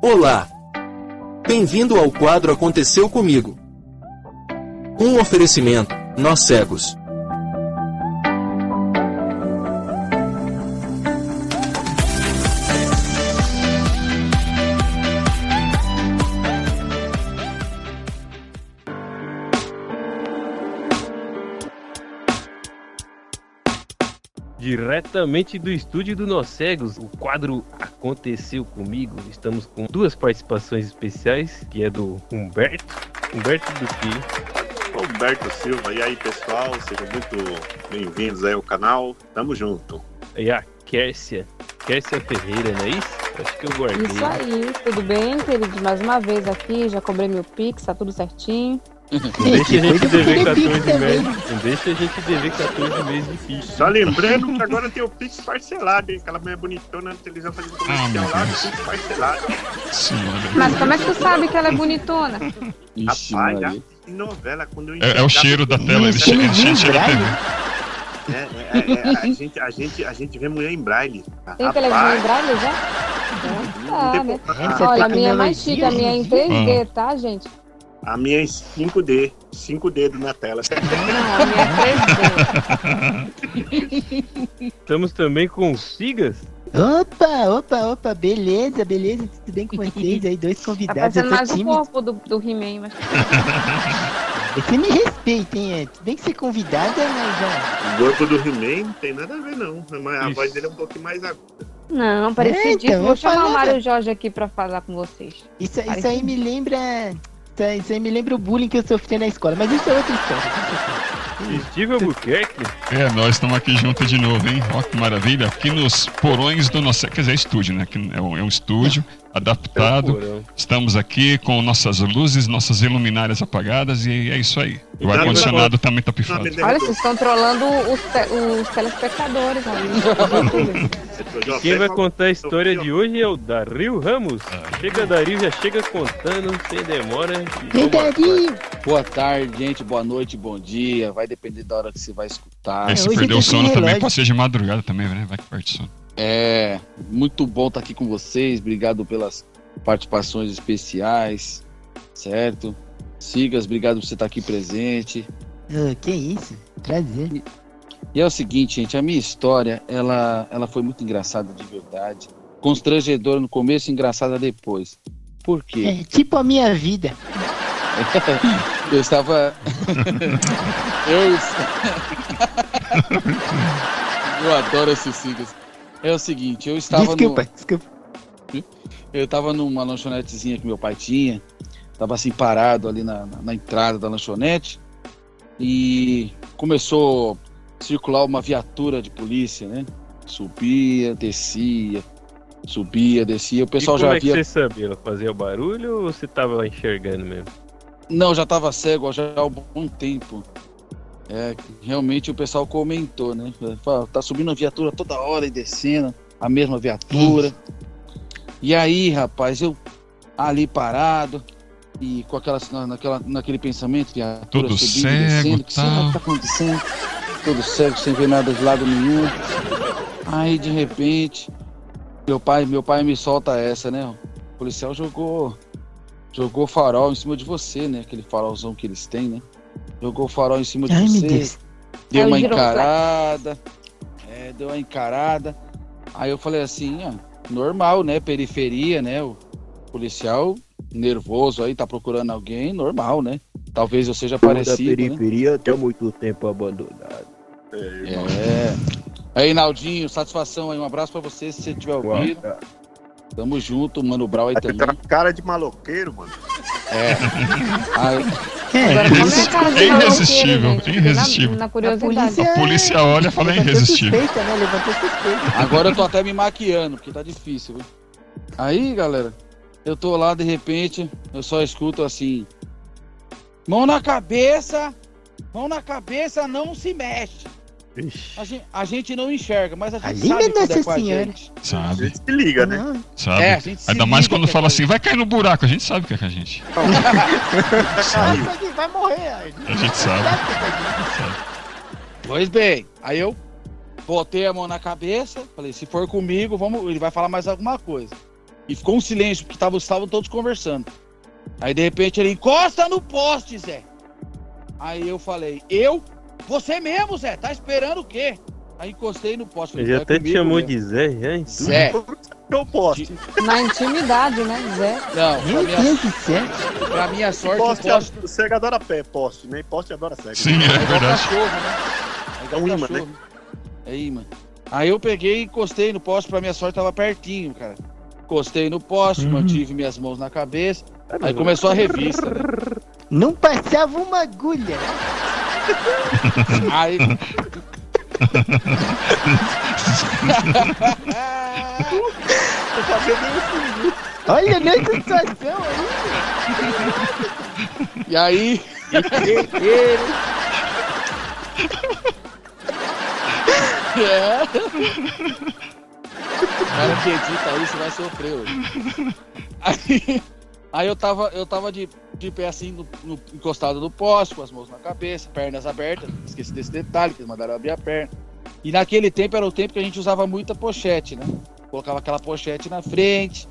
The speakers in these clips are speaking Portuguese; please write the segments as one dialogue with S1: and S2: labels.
S1: Olá! Bem-vindo ao quadro Aconteceu Comigo. Um oferecimento, nós cegos.
S2: Diretamente do estúdio do Nós Cegos, o quadro Aconteceu Comigo. Estamos com duas participações especiais, que é do Humberto. Humberto do que?
S3: Humberto Silva, e aí pessoal, sejam muito bem-vindos aí ao canal, tamo junto.
S2: E a Kércia, Kércia Ferreira, não é isso? Acho que eu guardei.
S4: Isso aí, tudo bem, queridos? Mais uma vez aqui, já cobrei meu Pix, tá tudo certinho.
S2: Não deixa a gente dever 14 meses. Não deixa a gente dever 14 meses de ficha.
S3: Só lembrando que agora tem o Pix parcelado, hein? Aquela mulher bonitona na televisão fazendo comercial lá, Pix parcelado.
S4: Mas como é que tu sabe que ela é bonitona?
S5: Ixi,
S3: Rapaz, já novela, quando eu
S6: É, é o cheiro da tela, ele che- ele che- cheira a TV.
S3: É, é, é, é, a, gente, a, gente, a gente vê mulher em braille.
S4: Tem televisão em braille já?
S3: não tem
S4: Tá, né? Olha, a minha é mais chique, a minha é em 3D, tá, gente?
S3: A minha é 5D, 5 dedos na tela.
S4: Não, a minha é 3D.
S2: Estamos também com o Sigas.
S7: Opa, opa, opa, beleza, beleza, tudo bem com vocês aí, dois
S4: Tá
S7: convidados, tô
S4: mais o corpo do, do He-Man, mas
S7: Você me respeita, hein, é, tudo bem que ser convidada, mas já...
S3: O corpo do He-Man não tem nada a ver, não. Mas A
S2: Isso.
S3: voz dele é um pouquinho mais aguda.
S4: Não, parecidíssimo.
S7: então,
S4: Vou chamar o. Mário Jorge aqui pra falar com vocês.
S7: Isso, isso aí me lembra... Isso aí, isso aí me lembra o bullying que eu sofri na escola, mas isso é outra história.
S2: Steve Albuquerque.
S6: É, nós estamos aqui juntos de novo, hein? Ó que maravilha. Aqui nos porões do nosso. Quer dizer, é estúdio, né? Aqui é um, é um estúdio adaptado.
S2: Porão.
S6: Estamos aqui com nossas luzes, nossas iluminárias apagadas e é isso aí. O
S3: Nada
S6: ar-condicionado também tá pifado.
S4: Olha, vocês estão trolando os, te- os telespectadores aí.
S2: Quem vai contar a história de hoje é o Dario Ramos. Chega, Dario, já chega contando, sem demora. e.
S7: Verdade!
S5: Boa tarde, gente. Boa noite, bom dia. Vai depender da hora que você vai escutar.
S6: E se
S7: hoje
S6: perder o sono também, pode ser de madrugada também, né? Vai que perde sono.
S5: É muito bom estar aqui com vocês. Obrigado pelas participações especiais, certo? Sigas, obrigado por você estar aqui presente.
S7: Ô, que isso, prazer.
S5: E é o seguinte, gente, a minha história, ela, ela foi muito engraçada de verdade. Constrangedora no começo e engraçada depois. Por quê?
S7: É tipo a minha vida.
S5: Eu estava. eu. eu adoro esses siglas. É o seguinte, eu estava
S7: Desculpa,
S5: no.
S7: desculpa.
S5: Eu estava numa lanchonetezinha que meu pai tinha. Tava assim parado ali na, na, entrada da lanchonete. E começou circular uma viatura de polícia, né? Subia, descia, subia, descia. O pessoal
S2: e como
S5: já
S2: é que
S5: via.
S2: você sabia? Ela fazia barulho ou você tava enxergando mesmo?
S5: Não, já estava cego já há um bom tempo. É, realmente o pessoal comentou, né? Fala, Tá subindo a viatura toda hora e descendo, a mesma viatura. E aí, rapaz, eu ali parado e com aquela, na- naquela, naquele pensamento, viatura
S6: Tudo
S5: subindo
S6: cego,
S5: e descendo, que será que tá acontecendo? Tudo cego, sem ver nada de lado nenhum. Aí, de repente, meu pai, meu pai me solta essa, né? O policial jogou jogou farol em cima de você, né? Aquele farolzão que eles têm, né? Jogou farol em cima de
S7: Ai,
S5: você, deu uma encarada, é, deu uma encarada. Aí eu falei assim, ah, normal, né? Periferia, né? O policial nervoso aí, tá procurando alguém, normal, né? Talvez eu seja parecido, né?
S8: periferia até muito tempo abandonado.
S5: É. Aí, Naldinho, satisfação aí, um abraço pra você, se você tiver ouvido. Tamo junto, Mano Brau aí
S3: Tem
S5: também.
S3: cara de maloqueiro, mano.
S5: É. Aí,
S4: Agora, é a
S6: É
S4: maloqueiro,
S6: irresistível,
S4: gente?
S6: irresistível.
S4: Na, na
S7: A
S4: curiosidade.
S7: polícia,
S6: A polícia olha e fala
S7: levantou
S6: irresistível.
S7: suspeita, né?
S5: Agora eu tô até me maquiando, porque tá difícil, viu? Aí, galera, eu tô lá, de repente, eu só escuto assim: mão na cabeça, mão na cabeça, não se mexe. A gente, a gente não enxerga, mas a gente
S7: Ali,
S5: sabe que é com a gente.
S3: A
S6: Sabe,
S3: gente se liga, né?
S7: Não,
S6: sabe.
S5: É, a gente se
S6: Ainda mais quando
S5: é
S6: fala
S5: a
S6: assim, vai cair no buraco, a gente sabe que é com a gente. Sabe,
S7: isso aqui vai morrer. aí.
S6: a gente sabe.
S7: Sabe que vai-
S6: sabe.
S5: Pois bem, aí eu botei a mão na cabeça, falei, se for comigo, vamos, ele vai falar mais alguma coisa. E ficou um silêncio, porque tavam- estavam todos conversando. Aí de repente ele encosta no poste, Zé. Aí eu falei, eu? Você mesmo, Zé, tá esperando o quê? Aí encostei no poste.
S2: Ele
S5: falei,
S2: já
S5: "É
S2: até te chamou
S5: mesmo."
S2: de Zé, já, hein?
S5: Zé.
S3: Eu poste.
S4: Na intimidade, né, Zé?
S5: Não, pra
S7: Meu
S5: minha,
S7: Deus do céu.
S5: pra minha sorte, o
S3: Poste,
S5: poste
S3: a- cego adora pé, poste, né? Poste adora cego.
S6: Sim, é
S5: É
S6: verdade.
S5: cachorro, né? É
S3: um imã,
S5: cachorro. É imã. Aí eu peguei e encostei no poste, pra minha sorte tava pertinho, cara. Encostei no poste,
S7: Uhum.
S5: mantive minhas mãos na cabeça. Aí começou a revista, né?
S7: Não passava uma agulha.
S5: Aí.
S3: Tô fazendo isso.
S7: Olha nessa situação aí.
S5: E aí. é. O cara que edita isso vai sofrer hoje. Aí, aí eu tava, eu tava de, de pé assim, no, no- encostado no poste, com as mãos na cabeça, pernas abertas. Esqueci desse detalhe, que eles mandaram abrir a perna. E naquele tempo era o tempo que a gente usava muita pochete, né? Colocava aquela pochete na frente,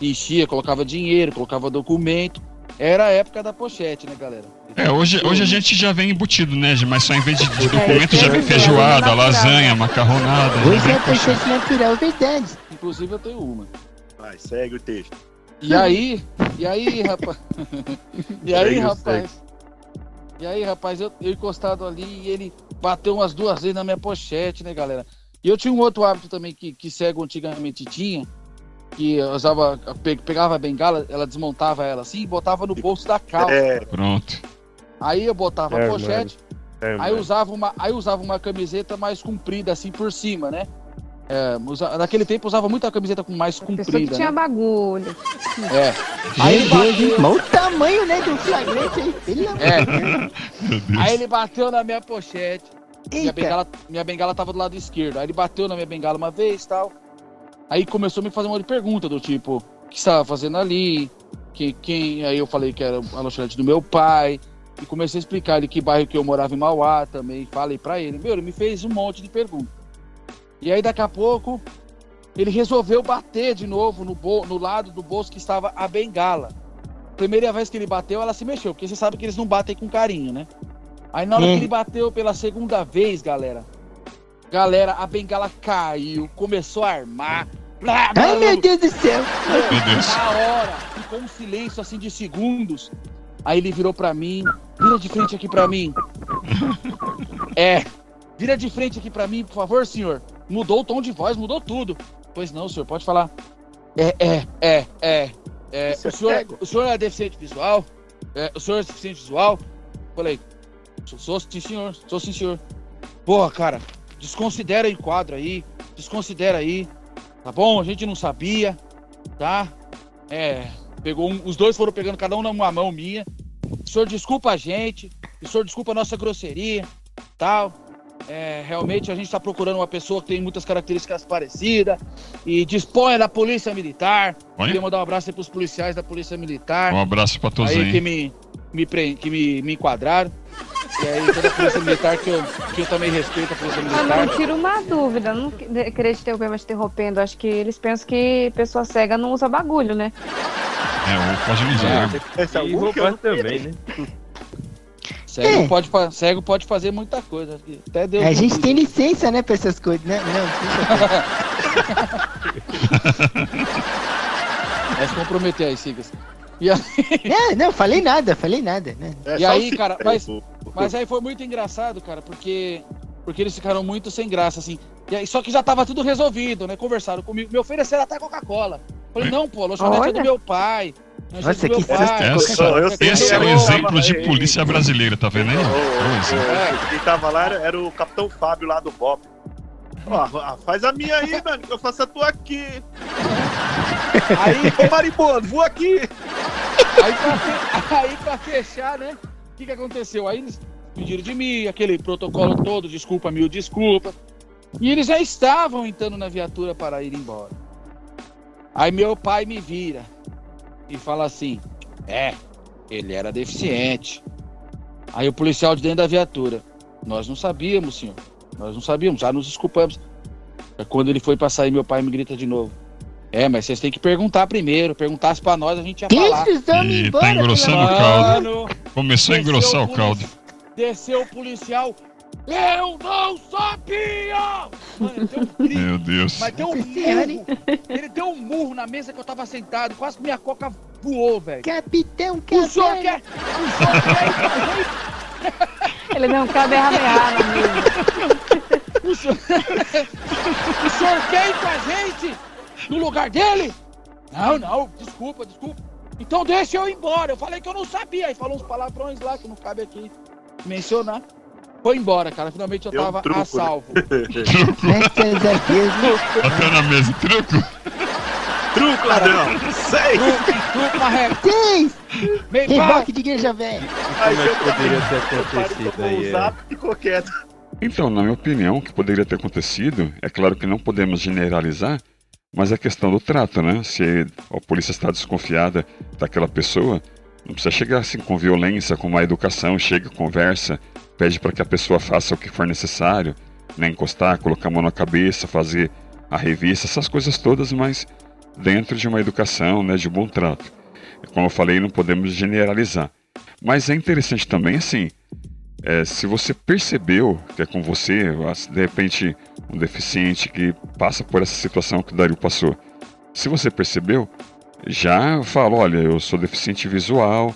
S5: enchia, colocava dinheiro, colocava documento. Era a época da pochete, né, galera?
S6: É, hoje, hoje a gente já vem embutido, né? Mas só em vez de, de documento
S4: É,
S6: já vem
S4: é,
S6: feijoada,
S4: natural.
S6: lasanha, macarronada.
S7: Hoje é pochete natural, verdade.
S5: Inclusive eu tenho uma.
S3: Vai, segue o texto.
S5: E aí, e aí, rapaz? E aí, rapaz? E aí, rapaz, eu, eu encostado ali e ele bateu umas duas vezes na minha pochete, né, galera? E eu tinha um outro hábito também que, que cego antigamente tinha, que eu usava, pe- pegava a bengala, ela desmontava ela assim e botava no bolso da calça.
S3: É,
S6: Pronto.
S5: Aí eu botava
S2: É,
S5: a pochete,
S2: É,
S5: aí usava uma, aí usava uma camiseta mais comprida assim por cima, né? É, usa- naquele tempo eu usava muita camiseta com mais
S4: Pessoa que
S5: comprida,
S4: tinha
S5: né?
S4: bagulho.
S5: É. Aí ele bateu,
S7: o tamanho, né, do flagrante
S5: É. Aí ele bateu na minha pochete. Minha bengala, minha bengala tava do lado esquerdo. Aí ele bateu na minha bengala uma vez e tal. Aí começou a me fazer uma pergunta do tipo, o que você tava fazendo ali? Quem, quem? Aí eu falei que era a lanchonete do meu pai. E comecei a explicar ele que bairro que eu morava em Mauá também. Falei pra ele. Meu, ele me fez um monte de perguntas. E aí daqui a pouco ele resolveu bater de novo no, no lado do bolso que estava a bengala. Primeira vez que ele bateu, ela se mexeu, porque você sabe que eles não batem com carinho, né? Aí na hora
S7: Hum.
S5: que ele bateu pela segunda vez, galera, galera, a bengala caiu, começou a armar. Blá, blá,
S7: Ai, meu Deus do céu.
S5: Na hora, ficou um silêncio assim de segundos. Aí ele virou pra mim, vira de frente aqui pra mim. É, vira de frente aqui pra mim, por favor, senhor. Mudou o tom de voz, mudou tudo. Pois não, senhor, pode falar. É, é, é, é. é
S3: é
S5: o, senhor, é- o senhor é deficiente visual? É, o senhor é deficiente visual? Falei, sou, sou sim, senhor, sou sim, senhor. Porra, cara, desconsidera o quadro aí, desconsidera aí, tá bom? A gente não sabia, tá? É, pegou um- os dois foram pegando cada um numa mão minha. O senhor desculpa a gente, o senhor desculpa a nossa grosseria, tal. É, realmente a gente está procurando uma pessoa que tem muitas características parecidas e disponha da polícia militar.
S6: Olha.
S5: Queria mandar um abraço aí pros policiais da polícia militar
S6: Um abraço pra todos
S5: aí que
S6: aí.
S5: me, me, pre- que me, me enquadraram. E aí toda a polícia militar que eu, que eu também respeito a polícia
S4: Ah,
S5: militar.
S4: não, tira uma dúvida. Não querer te interromper, mas te interrompendo. Acho que eles pensam que pessoa cega não usa bagulho, né?
S6: É, pode não usar. né?
S3: é
S2: E
S3: eu
S2: roubar também, né?
S5: Cego,
S7: É.
S5: pode, cego pode fazer muita coisa. Até Deus
S7: A gente tem licença, né, pra essas coisas, né? Não,
S5: Vai se comprometer aí, Sigas. E aí,
S7: É, não, falei nada, falei nada, né?
S3: É
S5: E
S3: só
S5: aí, cara, mas- mas aí foi muito engraçado, cara, porque porque eles ficaram muito sem graça, assim. E aí, só que já tava tudo resolvido, né? Conversaram comigo, me ofereceram até Coca-Cola. Falei, não, pô, a lanchonete é do meu pai.
S7: Nossa,
S5: meu
S7: que
S5: pai.
S3: Eu
S6: esse é
S3: eu
S6: exemplo de polícia brasileira, tá vendo aí? É um
S3: Quem tava lá era, era o Capitão Fábio lá do Bop. Faz a minha aí, mano, que eu faço a tua aqui.
S5: Aí,
S3: Ô, maribondo, vou aqui.
S5: Aí pra, aí pra fechar, né? O que, que aconteceu? Aí eles pediram de mim, aquele protocolo todo, desculpa, mil desculpa. E eles já estavam entrando na viatura para ir embora. Aí meu pai me vira e fala assim: É, ele era deficiente. Aí o policial de dentro da viatura: Nós não sabíamos, senhor. Nós não sabíamos, já nos desculpamos. Aí Quando ele foi pra sair, meu pai me grita de novo: É, mas vocês têm que perguntar primeiro. Perguntasse pra nós, a gente ia falar.
S7: homens
S6: Ih,
S7: embora,
S6: tá engrossando o caldo.
S5: Mano,
S6: Começou a engrossar o
S5: polici-
S6: caldo.
S5: Desceu o policial. Eu não sabia! Mano, um grito,
S6: Meu Deus.
S5: mas deu um murro. Ele deu um murro na mesa que eu tava sentado. Quase que minha coca voou, velho.
S7: Capitão
S5: O senhor quer. O senhor quer
S4: Ele um kamehameha na mesa.
S5: O senhor... o senhor quer ir com a gente no lugar dele? Não, não, desculpa, desculpa. Então deixa eu ir embora. Eu falei que eu não sabia. Aí falou uns palavrões lá que não cabe aqui mencionar. Foi embora, cara. Finalmente eu
S3: Deu um
S5: tava
S3: truco,
S5: a
S3: né?
S5: salvo.
S7: Né?
S6: Bateu na mesa. Truco.
S3: Truco, ladrão! Sei!
S5: Truco, truco, marreco. Cá.
S7: Reboque de igreja velha.
S3: Aí
S2: Como é que poderia ter acontecido aí?
S3: um
S2: é?
S3: zap ficou quieto.
S6: Então, na minha opinião, o que poderia ter acontecido, é claro que não podemos generalizar, mas é questão do trato, né? Se a polícia está desconfiada daquela pessoa, não precisa chegar assim com violência, com má educação, chega, conversa, pede para que a pessoa faça o que for necessário, né? Encostar, colocar a mão na cabeça, fazer a revista, essas coisas todas, mas dentro de uma educação, né? De bom trato. Como eu falei, não podemos generalizar. Mas é interessante também, assim, é, se você percebeu que é com você, de repente um deficiente que passa por essa situação que o Dario passou, se você percebeu, já fala, olha, eu sou deficiente visual,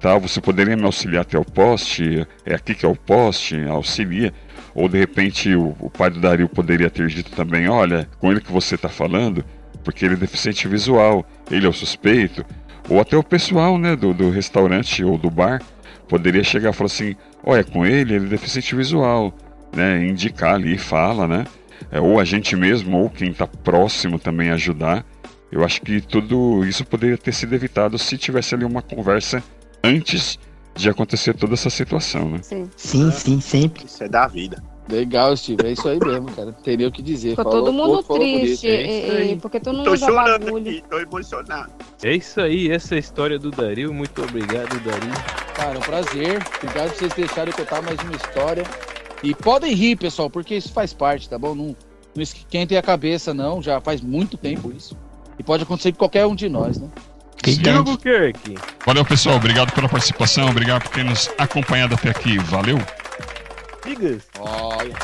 S6: tal, você poderia me auxiliar até o poste, é aqui que é o poste, auxilia. Ou de repente o, o pai do Dario poderia ter dito também, olha, com ele que você está falando, porque ele é deficiente visual, ele é o suspeito. Ou até o pessoal né, do, do restaurante ou do bar poderia chegar e falar assim, olha, com ele, ele é deficiente visual, né? Indicar ali, fala, né? É, ou a gente mesmo, ou quem está próximo também ajudar. Eu acho que tudo isso poderia ter sido evitado se tivesse ali uma conversa antes de acontecer toda essa situação, né?
S4: Sim.
S7: Sim, sim, sempre.
S3: Isso é da vida.
S5: Legal, Steve. É isso aí mesmo, cara. Teria o que dizer.
S4: Ficou
S5: Falou
S4: todo mundo triste,
S2: é
S4: e- porque todo mundo
S3: Tô
S4: usa
S3: chorando
S4: bagulho.
S3: aqui, tô emocionado.
S2: É isso aí, essa é a história do Dario. Muito obrigado, Dario.
S5: Cara, um prazer. Obrigado por vocês deixarem eu contar mais uma história. E podem rir, pessoal, porque isso faz parte, tá bom? Não, não esquentem a cabeça, não. Já faz muito tempo isso. E pode acontecer com qualquer um de nós, né?
S6: Valeu, pessoal. Obrigado pela participação. Obrigado por ter nos acompanhado até aqui. Valeu.
S2: Digas,
S5: Olha.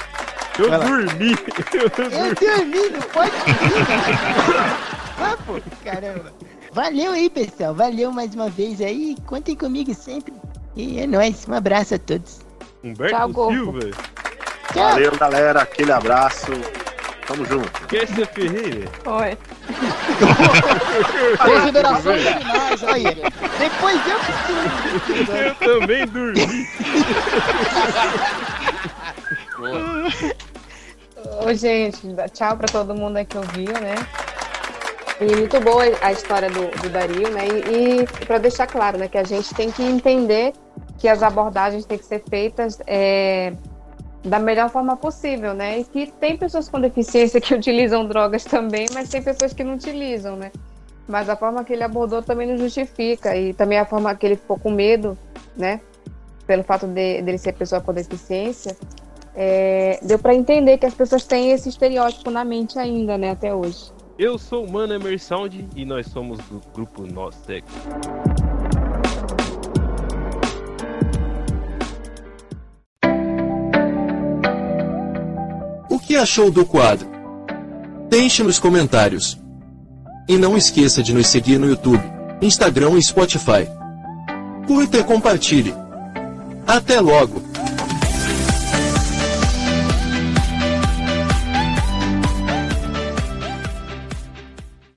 S2: eu dormi. Eu
S7: Eu
S2: dormi.
S7: não pode dormir. Ah, pô, caramba. Valeu aí, pessoal. Valeu mais uma vez aí. Contem comigo sempre. E é nóis. Um abraço a todos.
S2: Humberto
S4: Tchau.
S2: Silva.
S7: Tchau.
S3: Valeu, galera. Aquele abraço. Tamo junto.
S2: Kessia Ferreira.
S4: Oi.
S5: Considerações finais,
S7: Olha, depois eu preciso.
S2: Eu também dormi.
S4: Ô, gente, tchau pra todo mundo aí que ouviu, né? E muito boa a história do, do Dario, né? E, e para deixar claro, né, que a gente tem que entender que as abordagens têm que ser feitas é, da melhor forma possível, né? E que tem pessoas com deficiência que utilizam drogas também, mas tem pessoas que não utilizam, né? Mas a forma que ele abordou também não justifica e também a forma que ele ficou com medo, né? Pelo fato de dele ser pessoa com deficiência, é, deu para entender que as pessoas têm esse estereótipo na mente ainda, né, até hoje.
S2: Eu sou o Mano Emersound e nós somos do grupo Nós Cegos.
S1: O que achou do quadro? Deixe nos comentários. E não esqueça de nos seguir no YouTube, Instagram e Spotify. Curta e compartilhe. Até logo!